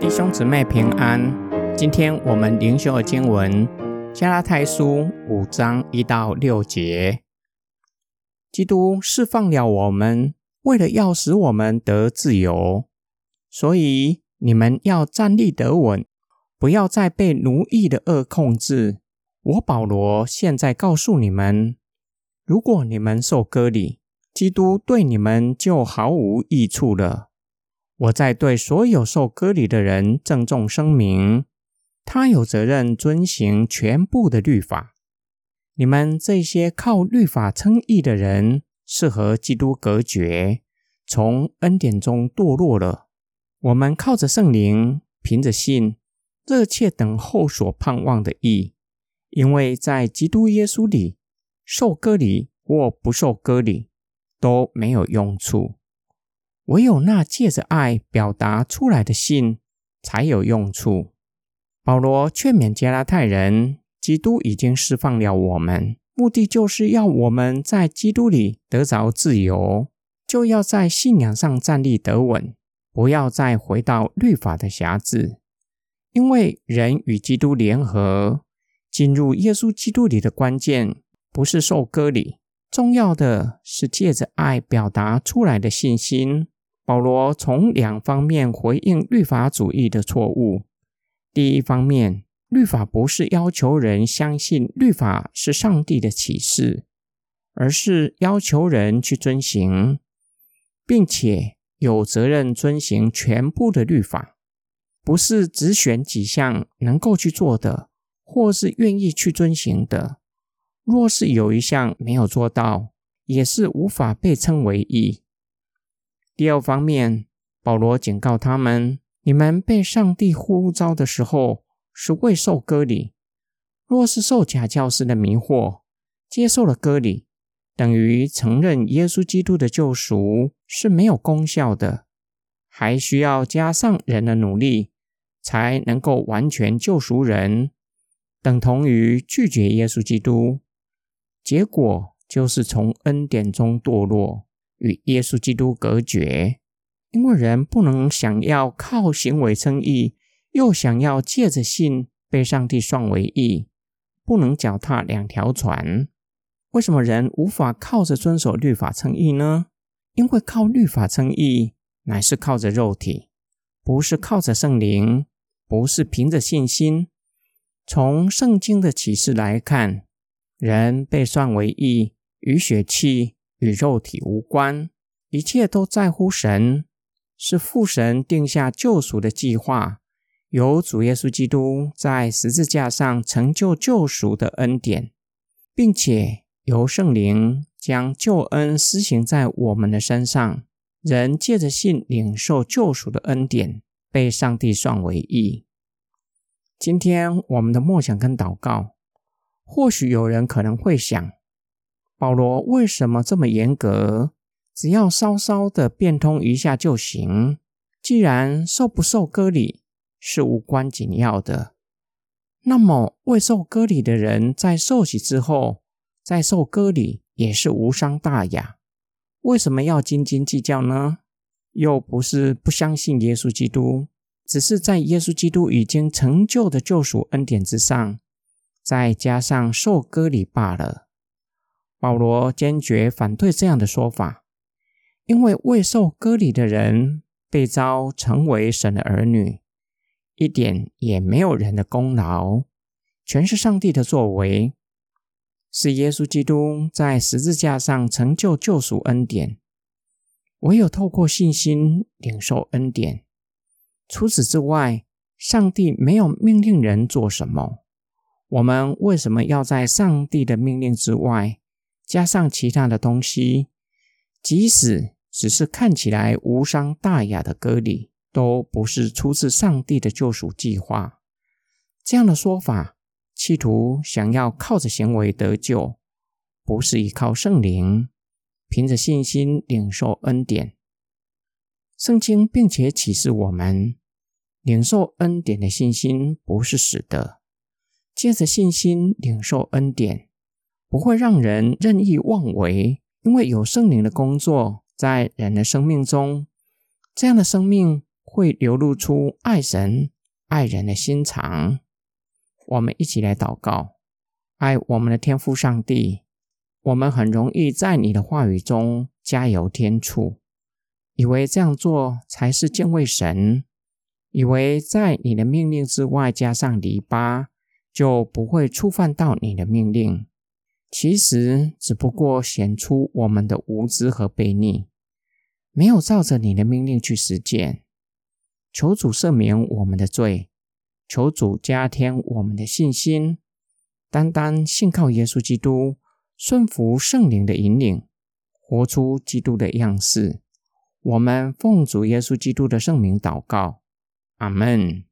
弟兄姊妹平安，今天我们灵修的经文《加拉太书》五章一到六节。基督释放了我们，为了要使我们得自由，所以你们要站立得稳，不要再被奴役的恶控制。我保罗现在告诉你们，如果你们受割礼，基督对你们就毫无益处了。我在对所有受割礼的人郑重声明：他有责任遵行全部的律法。你们这些靠律法称义的人，是和基督隔绝，从恩典中堕落了。我们靠着圣灵，凭着信，热切等候所盼望的义，因为在基督耶稣里，受割礼或不受割礼都没有用处。唯有那借着爱表达出来的信才有用处。保罗劝勉加拉太人，基督已经释放了我们，目的就是要我们在基督里得着自由，就要在信仰上站立得稳，不要再回到律法的辖制。因为人与基督联合，进入耶稣基督里的关键，不是受割礼，重要的是借着爱表达出来的信心。保罗从两方面回应律法主义的错误。第一方面，律法不是要求人相信律法是上帝的启示，而是要求人去遵行，并且有责任遵行全部的律法，不是只选几项能够去做的，或是愿意去遵行的。若是有一项没有做到，也是无法被称为义。第二方面，保罗警告他们：你们被上帝呼召的时候，是未受割礼。若是受假教师的迷惑，接受了割礼，等于承认耶稣基督的救赎是没有功效的，还需要加上人的努力，才能够完全救赎人，等同于拒绝耶稣基督。结果就是从恩典中堕落。与耶稣基督隔绝，因为人不能想要靠行为称义，又想要借着信被上帝算为义，不能脚踏两条船。为什么人无法靠着遵守律法称义呢？因为靠律法称义乃是靠着肉体，不是靠着圣灵，不是凭着信心。从圣经的启示来看，人被算为义与血气。与肉体无关，一切都在乎神，是父神定下救赎的计划，由主耶稣基督在十字架上成就救赎的恩典，并且由圣灵将救恩施行在我们的身上，人借着信领受救赎的恩典，被上帝算为义。今天我们的默想跟祷告，或许有人可能会想。保罗为什么这么严格？只要稍稍的变通一下就行。既然受不受割礼是无关紧要的，那么未受割礼的人在受洗之后再受割礼也是无伤大雅。为什么要斤斤计较呢？又不是不相信耶稣基督，只是在耶稣基督已经成就的救赎恩典之上，再加上受割礼罢了。保罗坚决反对这样的说法，因为未受割礼的人被召成为神的儿女，一点也没有人的功劳，全是上帝的作为，是耶稣基督在十字架上成就救赎恩典，唯有透过信心领受恩典。除此之外，上帝没有命令人做什么。我们为什么要在上帝的命令之外？加上其他的东西，即使只是看起来无伤大雅的割礼，都不是出自上帝的救赎计划。这样的说法，企图想要靠着行为得救，不是依靠圣灵，凭着信心领受恩典。圣经并且启示我们，领受恩典的信心不是死的，借着信心领受恩典。不会让人任意妄为，因为有圣灵的工作在人的生命中，这样的生命会流露出爱神、爱人的心肠。我们一起来祷告，爱我们的天父上帝。我们很容易在你的话语中加油添醋，以为这样做才是敬畏神，以为在你的命令之外加上篱笆，就不会触犯到你的命令。其实只不过显出我们的无知和悖逆，没有照着你的命令去实践。求主赦免我们的罪，求主加添我们的信心，单单信靠耶稣基督。顺服圣灵的引领，活出基督的样式。我们奉主耶稣基督的圣名祷告，阿门。